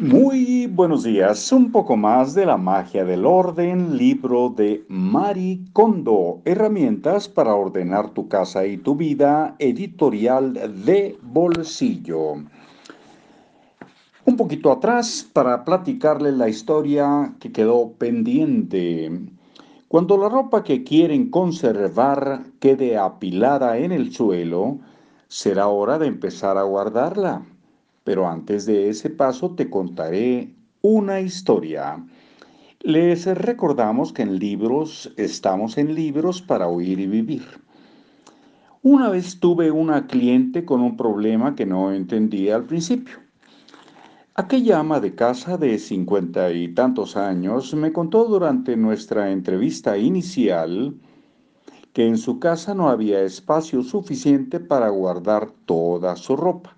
Muy buenos días, un poco más de la magia del orden, libro de Mari Kondo, herramientas para ordenar tu casa y tu vida, editorial de bolsillo. Un poquito atrás para platicarle la historia que quedó pendiente. Cuando la ropa que quieren conservar quede apilada en el suelo, será hora de empezar a guardarla. Pero antes de ese paso te contaré una historia. Les recordamos que en libros estamos en libros para oír y vivir. Una vez tuve una cliente con un problema que no entendía al principio. Aquella ama de casa de cincuenta y tantos años me contó durante nuestra entrevista inicial que en su casa no había espacio suficiente para guardar toda su ropa.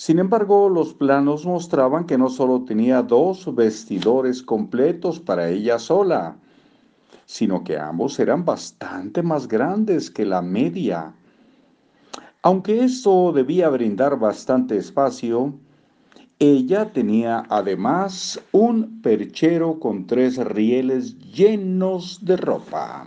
Sin embargo, los planos mostraban que no solo tenía dos vestidores completos para ella sola, sino que ambos eran bastante más grandes que la media. Aunque esto debía brindar bastante espacio, ella tenía además un perchero con tres rieles llenos de ropa.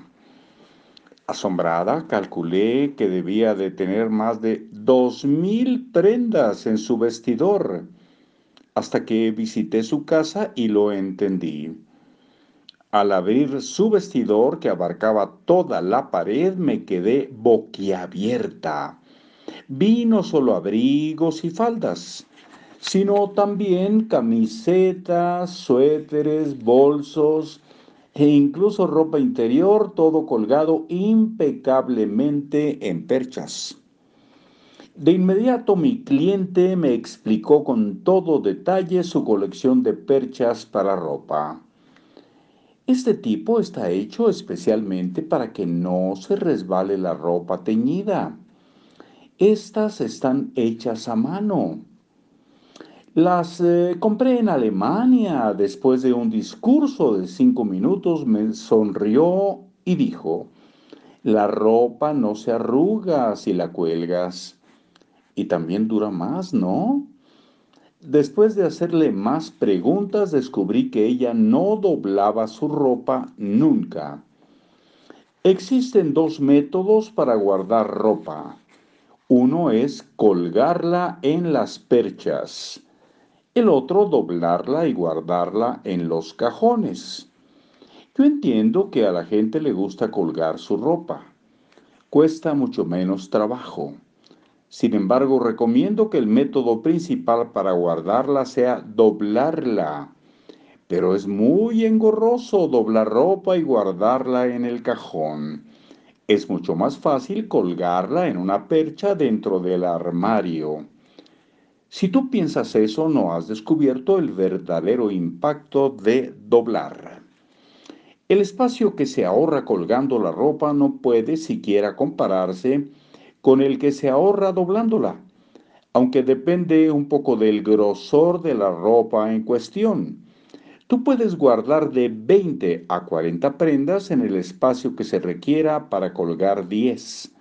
Asombrada, calculé que debía de tener más de dos mil prendas en su vestidor, hasta que visité su casa y lo entendí. Al abrir su vestidor, que abarcaba toda la pared, me quedé boquiabierta. Vi no solo abrigos y faldas, sino también camisetas, suéteres, bolsos, e incluso ropa interior, todo colgado impecablemente en perchas. De inmediato mi cliente me explicó con todo detalle su colección de perchas para ropa. Este tipo está hecho especialmente para que no se resbale la ropa teñida. Estas están hechas a mano las eh, compré en Alemania. Después de un discurso de cinco minutos me sonrió y dijo, la ropa no se arruga si la cuelgas. Y también dura más, ¿no? Después de hacerle más preguntas, descubrí que ella no doblaba su ropa nunca. Existen dos métodos para guardar ropa. Uno es colgarla en las perchas el otro doblarla y guardarla en los cajones. Yo entiendo que a la gente le gusta colgar su ropa. Cuesta mucho menos trabajo. Sin embargo, recomiendo que el método principal para guardarla sea doblarla. Pero es muy engorroso doblar ropa y guardarla en el cajón. Es mucho más fácil colgarla en una percha dentro del armario. Si tú piensas eso, no has descubierto el verdadero impacto de doblar. El espacio que se ahorra colgando la ropa no puede siquiera compararse con el que se ahorra doblándola, aunque depende un poco del grosor de la ropa en cuestión. Tú puedes guardar de 20 a 40 prendas en el espacio que se requiera para colgar 10.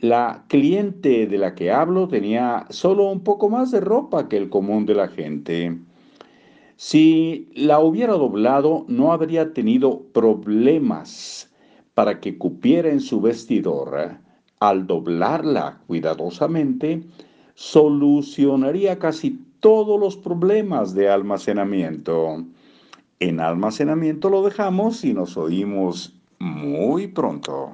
La cliente de la que hablo tenía solo un poco más de ropa que el común de la gente. Si la hubiera doblado, no habría tenido problemas para que cupiera en su vestidor. Al doblarla cuidadosamente, solucionaría casi todos los problemas de almacenamiento. En almacenamiento lo dejamos y nos oímos muy pronto.